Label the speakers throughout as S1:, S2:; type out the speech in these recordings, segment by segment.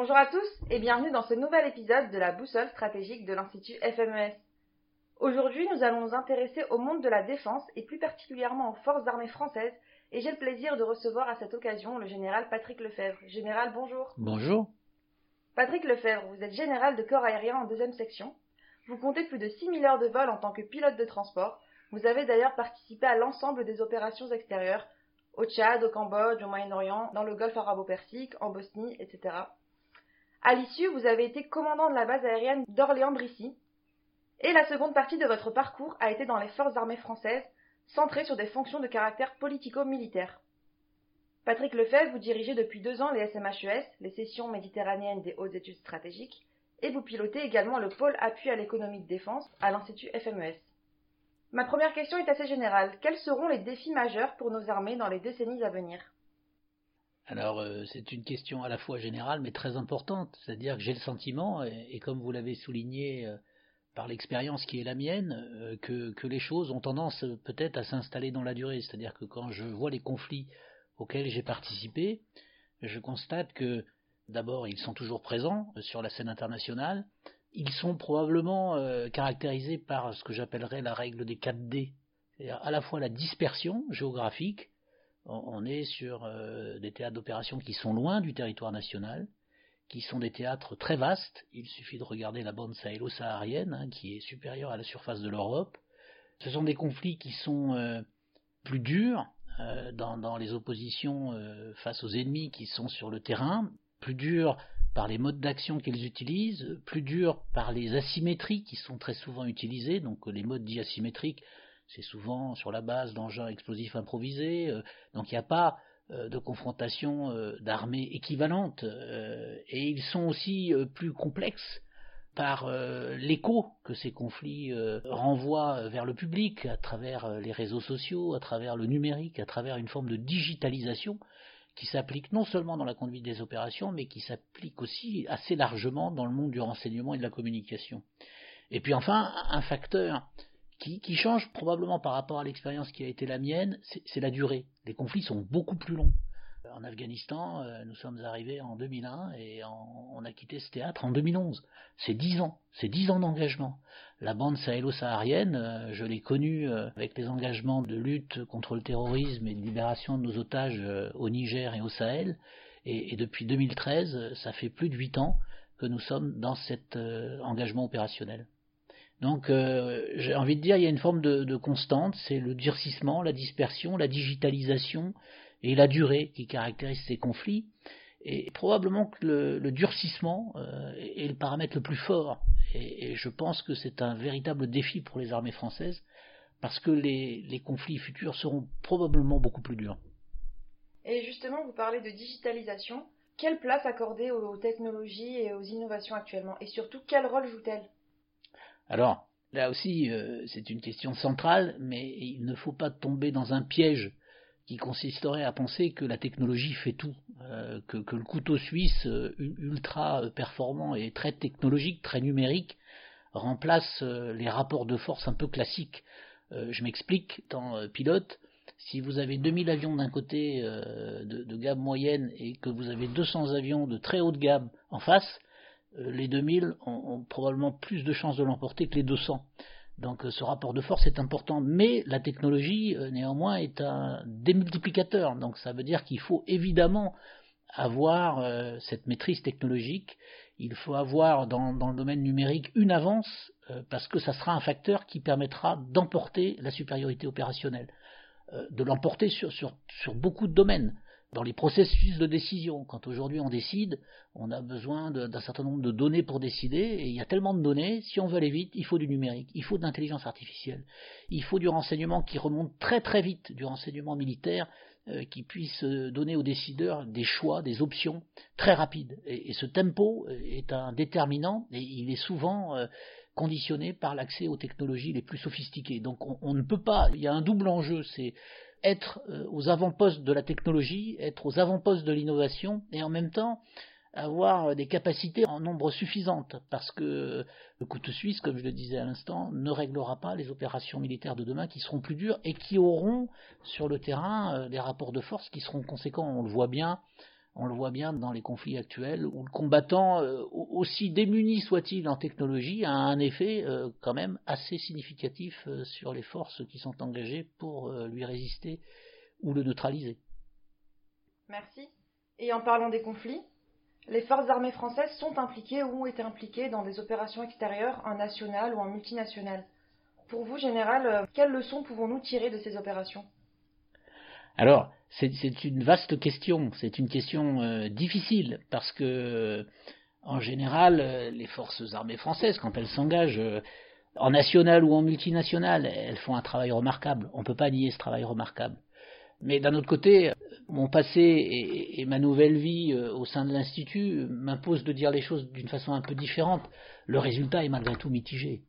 S1: Bonjour à tous et bienvenue dans ce nouvel épisode de la boussole stratégique de l'Institut FMES. Aujourd'hui, nous allons nous intéresser au monde de la défense et plus particulièrement aux forces armées françaises et j'ai le plaisir de recevoir à cette occasion le général Patrick Lefebvre. Général, bonjour.
S2: Bonjour.
S1: Patrick Lefebvre, vous êtes général de corps aérien en deuxième section. Vous comptez plus de 6000 heures de vol en tant que pilote de transport. Vous avez d'ailleurs participé à l'ensemble des opérations extérieures, au Tchad, au Cambodge, au Moyen-Orient, dans le Golfe arabo-persique, en Bosnie, etc. À l'issue, vous avez été commandant de la base aérienne d'Orléans-Brissy. Et la seconde partie de votre parcours a été dans les forces armées françaises, centrée sur des fonctions de caractère politico-militaire. Patrick Lefebvre, vous dirigez depuis deux ans les SMHES, les sessions méditerranéennes des hautes études stratégiques, et vous pilotez également le pôle appui à l'économie de défense à l'Institut FMES. Ma première question est assez générale. Quels seront les défis majeurs pour nos armées dans les décennies à venir?
S2: Alors, euh, c'est une question à la fois générale mais très importante. C'est-à-dire que j'ai le sentiment, et, comme vous l'avez souligné euh, par l'expérience qui est la mienne, euh, que, que, les choses ont tendance peut-être à s'installer dans la durée. C'est-à-dire que quand je vois les conflits auxquels j'ai participé, je constate que d'abord, ils sont toujours présents sur la scène internationale. Ils sont probablement caractérisés par ce que j'appellerais la règle des 4D, c'est-à-dire à la fois la dispersion géographique, on est sur euh, des théâtres d'opération qui sont loin du territoire national, qui sont des théâtres très vastes. Il suffit de regarder la bande sahélo-saharienne, hein, qui est supérieure à la surface de l'Europe. Ce sont des conflits qui sont euh, plus durs euh, dans, les oppositions face aux ennemis qui sont sur le terrain, plus durs par les modes d'action qu'ils utilisent, plus durs par les asymétries qui sont très souvent utilisées. Donc les modes dits asymétriques c'est souvent sur la base d'engins explosifs improvisés, euh, donc il n'y a pas euh, de confrontation euh, d'armées équivalentes, et ils sont aussi plus complexes par l'écho que ces conflits renvoient vers le public à travers les réseaux sociaux, à travers le numérique, à travers une forme de digitalisation qui s'applique non seulement dans la conduite des opérations, mais qui s'applique aussi assez largement dans le monde du renseignement et de la communication. Et puis enfin, un facteur qui, change probablement par rapport à l'expérience qui a été la mienne, c'est la durée. Les conflits sont beaucoup plus longs. En Afghanistan, euh, nous sommes arrivés en 2001 et on a quitté ce théâtre en 2011. C'est dix ans, c'est dix ans d'engagement. La bande sahélo-saharienne, euh, je l'ai connue euh, avec les engagements de lutte contre le terrorisme et de libération de nos otages au Niger et au Sahel. Et, et, depuis 2013, ça fait plus de huit ans que nous sommes dans cet engagement opérationnel. Donc euh, j'ai envie de dire, il y a une forme de, constante, c'est le durcissement, la dispersion, la digitalisation et la durée qui caractérisent ces conflits. Et probablement que le, durcissement euh, est le paramètre le plus fort. Et, je pense que c'est un véritable défi pour les armées françaises, parce que les, conflits futurs seront probablement beaucoup plus durs.
S1: Et justement, vous parlez de digitalisation. Quelle place accorder aux technologies et aux innovations actuellement? Et surtout, quel rôle jouent-elles
S2: alors, là aussi, euh, c'est une question centrale, mais il ne faut pas tomber dans un piège qui consisterait à penser que la technologie fait tout, euh, que, le couteau suisse euh, ultra performant et très technologique, très numérique, remplace les rapports de force un peu classiques. je m'explique, étant pilote, si vous avez 2000 avions d'un côté de, gamme moyenne et que vous avez 200 avions de très haute gamme en face, les 2000 ont, probablement plus de chances de l'emporter que les 200. Donc euh, ce rapport de force est important, mais la technologie euh, néanmoins est un démultiplicateur. Donc ça veut dire qu'il faut évidemment avoir cette maîtrise technologique. Il faut avoir dans, le domaine numérique une avance parce que ça sera un facteur qui permettra d'emporter la supériorité opérationnelle, de l'emporter sur, beaucoup de domaines dans les processus de décision. Quand aujourd'hui on décide, on a besoin d'un certain nombre de données pour décider, et il y a tellement de données, si on veut aller vite, il faut du numérique, il faut de l'intelligence artificielle, il faut du renseignement qui remonte très très vite, du renseignement militaire, euh, qui puisse euh, donner aux décideurs des choix, des options très rapides. Et, ce tempo est un déterminant, et il est souvent... Euh, conditionné par l'accès aux technologies les plus sophistiquées. Donc on ne peut pas, il y a un double enjeu, c'est être euh, aux avant-postes de la technologie, être aux avant-postes de l'innovation et en même temps avoir des capacités en nombre suffisante parce que le couteau suisse, comme je le disais à l'instant, ne réglera pas les opérations militaires de demain qui seront plus dures et qui auront sur le terrain euh, des rapports de force qui seront conséquents. On le voit bien On le voit bien dans les conflits actuels où le combattant, euh, aussi démuni soit-il en technologie, a un effet euh, quand même assez significatif euh, sur les forces qui sont engagées pour lui résister ou le neutraliser.
S1: Merci. Et en parlant des conflits, les forces armées françaises sont impliquées ou ont été impliquées dans des opérations extérieures en national ou en multinational. Pour vous, Général, quelles leçons pouvons-nous tirer de ces opérations?
S2: Alors, c'est une vaste question, c'est une question euh, difficile, parce que, en général, euh, les forces armées françaises, quand elles s'engagent euh, en national ou en multinational, elles font un travail remarquable. On ne peut pas nier ce travail remarquable. Mais d'un autre côté, mon passé et, ma nouvelle vie au sein de l'Institut m'imposent de dire les choses d'une façon un peu différente. Le résultat est malgré tout mitigé.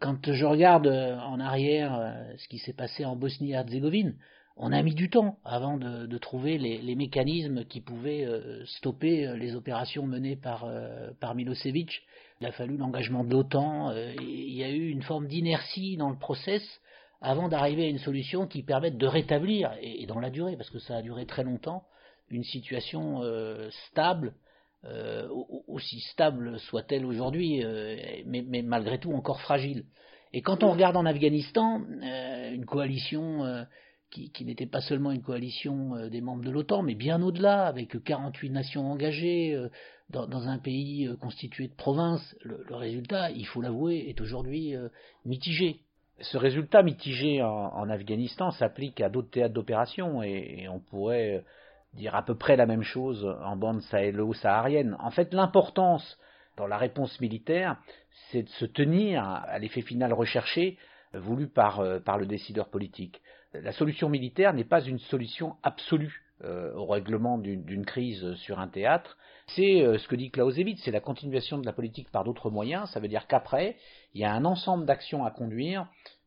S2: Quand je regarde en arrière ce qui s'est passé en Bosnie-Herzégovine, on a mis du temps avant de, trouver les, mécanismes qui pouvaient euh, stopper euh, les opérations menées par, euh, par Milosevic. Il a fallu l'engagement de l'OTAN, il y a eu une forme d'inertie dans le process avant d'arriver à une solution qui permette de rétablir, et, dans la durée, parce que ça a duré très longtemps, une situation stable, aussi stable soit-elle aujourd'hui, mais, malgré tout encore fragile. Et quand on regarde en Afghanistan, une coalition qui, n'était pas seulement une coalition euh, des membres de l'OTAN, mais bien au-delà, avec 48 nations engagées euh, dans, un pays euh, constitué de provinces. Le, résultat, il faut l'avouer, est aujourd'hui mitigé.
S3: Ce résultat mitigé en, Afghanistan s'applique à d'autres théâtres d'opération et, on pourrait dire à peu près la même chose en bande sahélo-saharienne. En fait, l'importance dans la réponse militaire, c'est de se tenir à l'effet final recherché voulu par, par le décideur politique la solution militaire n'est pas une solution absolue euh, au règlement d'une crise sur un théâtre. C'est euh, ce que dit Clausewitz, c'est la continuation de la politique par d'autres moyens. Ça veut dire qu'après, il y a un ensemble d'actions à conduire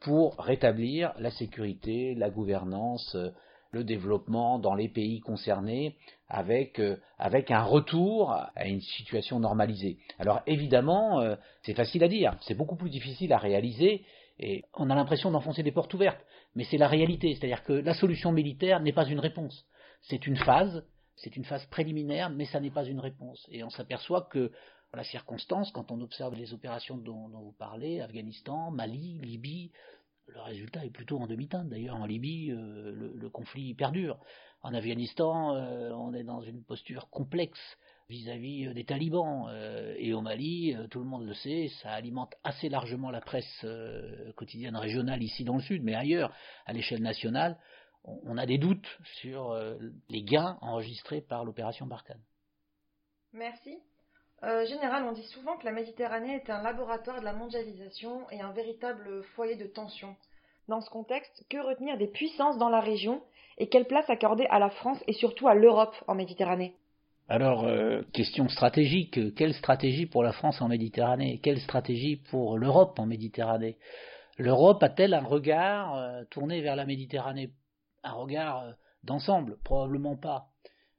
S3: pour rétablir la sécurité, la gouvernance, euh, le développement dans les pays concernés avec, avec un retour à une situation normalisée. Alors évidemment, c'est facile à dire, c'est beaucoup plus difficile à réaliser et on a l'impression d'enfoncer des portes ouvertes mais c'est la réalité. C'est-à-dire que la solution militaire n'est pas une réponse. C'est une phase, c'est une phase préliminaire, mais ça n'est pas une réponse. Et on s'aperçoit que, la circonstance, quand on observe les opérations dont, vous parlez, Afghanistan, Mali, Libye, le résultat est plutôt en demi-teinte. D'ailleurs, en Libye, euh, le, conflit perdure. En Afghanistan, euh, on est dans une posture complexe vis-à-vis euh, des talibans. Euh, et au Mali, euh, tout le monde le sait, ça alimente assez largement la presse quotidienne régionale ici dans le sud, mais ailleurs, à l'échelle nationale, on a des doutes sur les gains enregistrés par l'opération Barkhane.
S1: Merci. général, on dit souvent que la Méditerranée est un laboratoire de la mondialisation et un véritable foyer de tension. Dans ce contexte, que retenir des puissances dans la région et quelle place accorder à la France et surtout à l'Europe en Méditerranée?
S2: Alors, euh, question stratégique, quelle stratégie pour la France en Méditerranée Quelle stratégie pour l'Europe en Méditerranée? L'Europe a-t-elle un regard euh, tourné vers la Méditerranée? Un regard euh, d'ensemble? Probablement pas.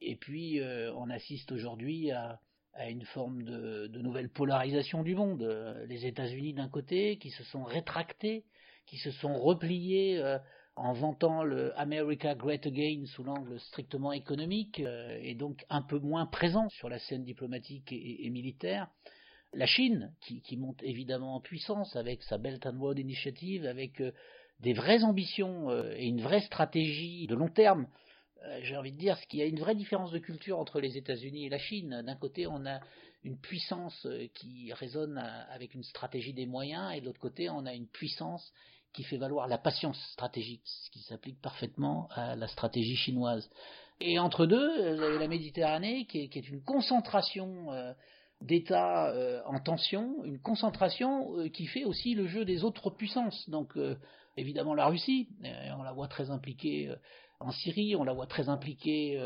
S2: Et puis, on assiste aujourd'hui à, une forme de, nouvelle polarisation du monde. Les États-Unis d'un côté, qui se sont rétractés, qui se sont repliés en vantant le America Great Again sous l'angle strictement économique euh, et donc un peu moins présent sur la scène diplomatique et, militaire. La Chine, qui, monte évidemment en puissance avec sa Belt and Road Initiative, avec euh, des vraies ambitions euh, et une vraie stratégie de long terme. J'ai envie de dire qu'il y a une vraie différence de culture entre les États-Unis et la Chine. D'un côté, on a une puissance qui résonne avec une stratégie des moyens, et de l'autre côté, on a une puissance qui fait valoir la patience stratégique, ce qui s'applique parfaitement à la stratégie chinoise. Et entre deux, vous avez la Méditerranée qui est, une concentration euh, d'États euh, en tension, une concentration euh, qui fait aussi le jeu des autres puissances. Donc évidemment la Russie, on la voit très impliquée en Syrie, on la voit très impliquée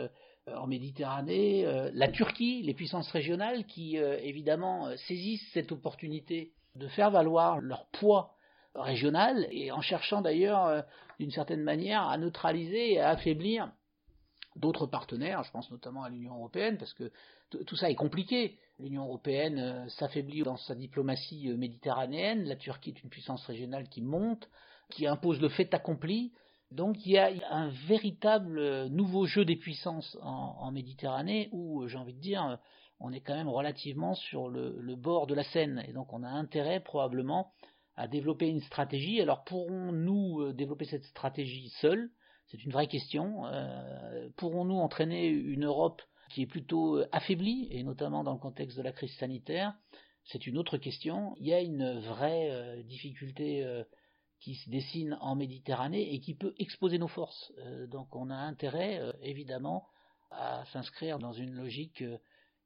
S2: en Méditerranée, la Turquie, les puissances régionales qui évidemment saisissent cette opportunité de faire valoir leur poids régionale, et en cherchant d'ailleurs, euh, d'une certaine manière, à neutraliser et à affaiblir d'autres partenaires, je pense notamment à l'Union européenne, parce que tout ça est compliqué. L'Union européenne euh, s'affaiblit dans sa diplomatie euh, méditerranéenne, la Turquie est une puissance régionale qui monte, qui impose le fait accompli, Donc il y a un véritable nouveau jeu des puissances en, Méditerranée où, j'ai envie de dire, on est quand même relativement sur le, bord de la Seine. Et donc on a intérêt probablement à développer une stratégie. Alors pourrons-nous euh, développer cette stratégie seuls? C'est une vraie question. Euh, pourrons-nous entraîner une Europe qui est plutôt euh, affaiblie, et notamment dans le contexte de la crise sanitaire? C'est une autre question. Il y a une vraie difficulté qui se dessine en Méditerranée et qui peut exposer nos forces. Donc on a intérêt, évidemment, à s'inscrire dans une logique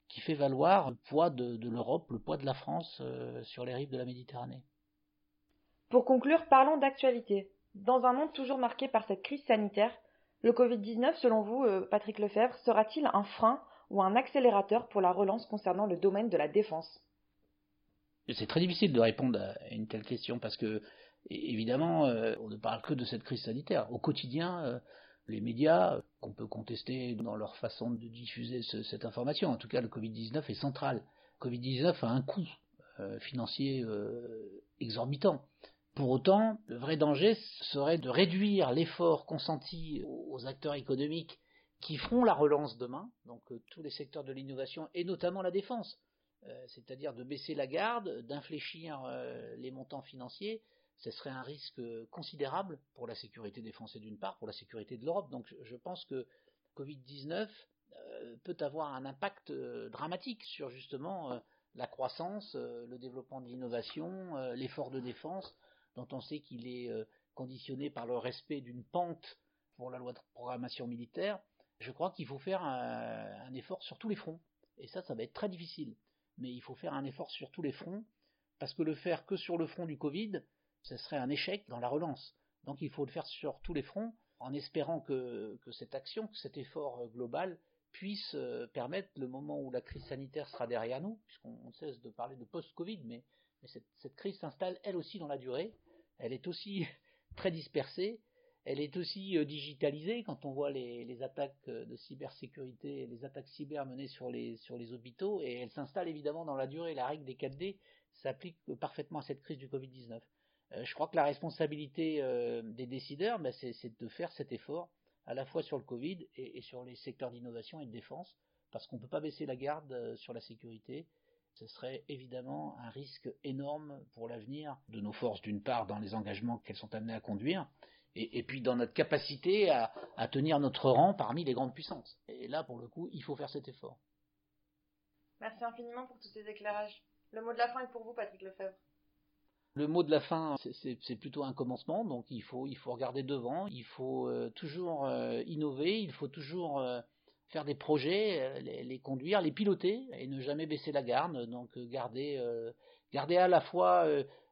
S2: qui fait valoir le poids de, l'Europe, le poids de la France sur les rives de la Méditerranée.
S1: Pour conclure, parlons d'actualité. Dans un monde toujours marqué par cette crise sanitaire, le Covid-19, selon vous, Patrick Lefebvre, sera-t-il un frein ou un accélérateur pour la relance concernant le domaine de la défense?
S2: C'est très difficile de répondre à une telle question parce que évidemment, euh, on ne parle que de cette crise sanitaire. Au quotidien, euh, les médias, qu'on peut contester dans leur façon de diffuser cette information, en tout cas le Covid-19 est central. Le Covid-19 a un coût euh, financier exorbitant. Pour autant, le vrai danger serait de réduire l'effort consenti aux acteurs économiques qui feront la relance demain, donc tous les secteurs de l'innovation et notamment la défense, c'est-à-dire de baisser la garde, d'infléchir les montants financiers ce serait un risque considérable pour la sécurité des Français d'une part, pour la sécurité de l'Europe. Donc je pense que Covid-19 euh, peut avoir un impact euh, dramatique sur justement euh, la croissance, le développement de l'innovation, l'effort de défense, dont on sait qu'il est conditionné par le respect d'une pente pour la loi de programmation militaire. Je crois qu'il faut faire un, effort sur tous les fronts. Et ça, ça va être très difficile. Mais il faut faire un effort sur tous les fronts, parce que le faire que sur le front du Covid, ce serait un échec dans la relance. Donc il faut le faire sur tous les fronts, en espérant que, cette action, que cet effort global puisse euh, permettre, le moment où la crise sanitaire sera derrière nous, puisqu'on cesse de parler de post-Covid, mais, cette, crise s'installe elle aussi dans la durée, elle est aussi très dispersée, elle est aussi euh, digitalisée quand on voit les, attaques euh, de cybersécurité, les attaques cyber menées sur les, sur les hôpitaux, et elle s'installe évidemment dans la durée. La règle des 4D s'applique parfaitement à cette crise du Covid-19. Euh, je crois que la responsabilité des décideurs, ben, c'est de faire cet effort, à la fois sur le Covid et, sur les secteurs d'innovation et de défense, parce qu'on ne peut pas baisser la garde euh, sur la sécurité. Ce serait évidemment un risque énorme pour l'avenir de nos forces, d'une part, dans les engagements qu'elles sont amenées à conduire, et, puis dans notre capacité à, à, tenir notre rang parmi les grandes puissances. Et là, pour le coup, il faut faire cet effort.
S1: Merci infiniment pour tous ces éclairages. Le mot de la fin est pour vous, Patrick Lefebvre.
S2: Le mot de la fin, c'est plutôt un commencement, donc il faut, il faut regarder devant, il faut euh, toujours euh, innover, il faut toujours euh, faire des projets, les, conduire, les piloter et ne jamais baisser la garde, donc garder, garder à la fois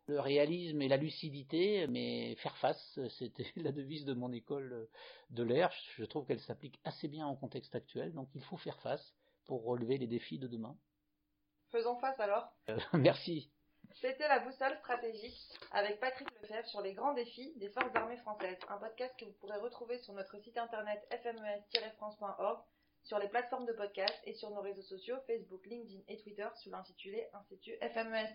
S2: le réalisme et la lucidité, mais faire face, c'était la devise de mon école de l'air, je trouve qu'elle s'applique assez bien au contexte actuel, donc il faut faire face pour relever les défis de demain.
S1: Faisons face alors.
S2: merci.
S1: C'était la boussole stratégique avec Patrick Lefebvre sur les grands défis des forces armées françaises, un podcast que vous pourrez retrouver sur notre site internet fmes-france.org, sur les plateformes de podcast et sur nos réseaux sociaux Facebook, LinkedIn et Twitter sous l'intitulé Institut FMES.